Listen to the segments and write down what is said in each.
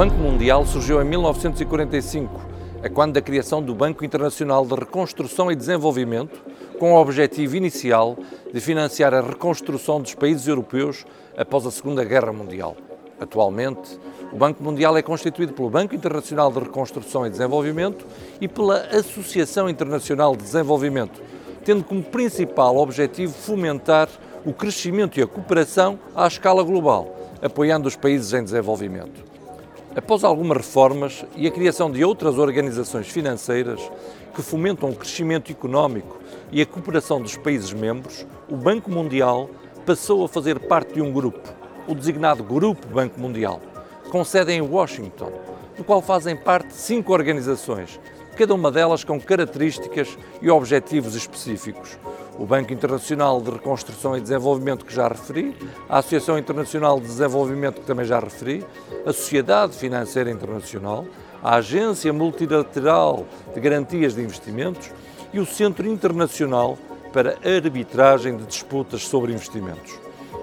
Banco Mundial surgiu em 1945, a quando da criação do Banco Internacional de Reconstrução e Desenvolvimento, com o objetivo inicial de financiar a reconstrução dos países europeus após a Segunda Guerra Mundial. Atualmente, o Banco Mundial é constituído pelo Banco Internacional de Reconstrução e Desenvolvimento e pela Associação Internacional de Desenvolvimento, tendo como principal objetivo fomentar o crescimento e a cooperação à escala global, apoiando os países em desenvolvimento. Após algumas reformas e a criação de outras organizações financeiras que fomentam o crescimento económico e a cooperação dos países membros, o Banco Mundial passou a fazer parte de um grupo, o designado Grupo Banco Mundial, com sede em Washington, do qual fazem parte cinco organizações, cada uma delas com características e objetivos específicos, o Banco Internacional de Reconstrução e Desenvolvimento, que já referi, a Associação Internacional de Desenvolvimento, que também já referi, a Sociedade Financeira Internacional, a Agência Multilateral de Garantias de Investimentos e o Centro Internacional para Arbitragem de Disputas sobre Investimentos.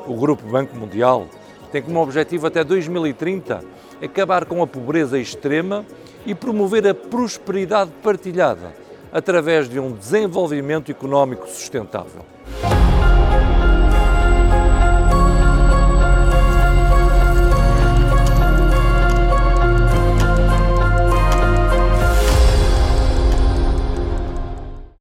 O Grupo Banco Mundial tem como objetivo até 2030 acabar com a pobreza extrema e promover a prosperidade partilhada através de um desenvolvimento económico sustentável.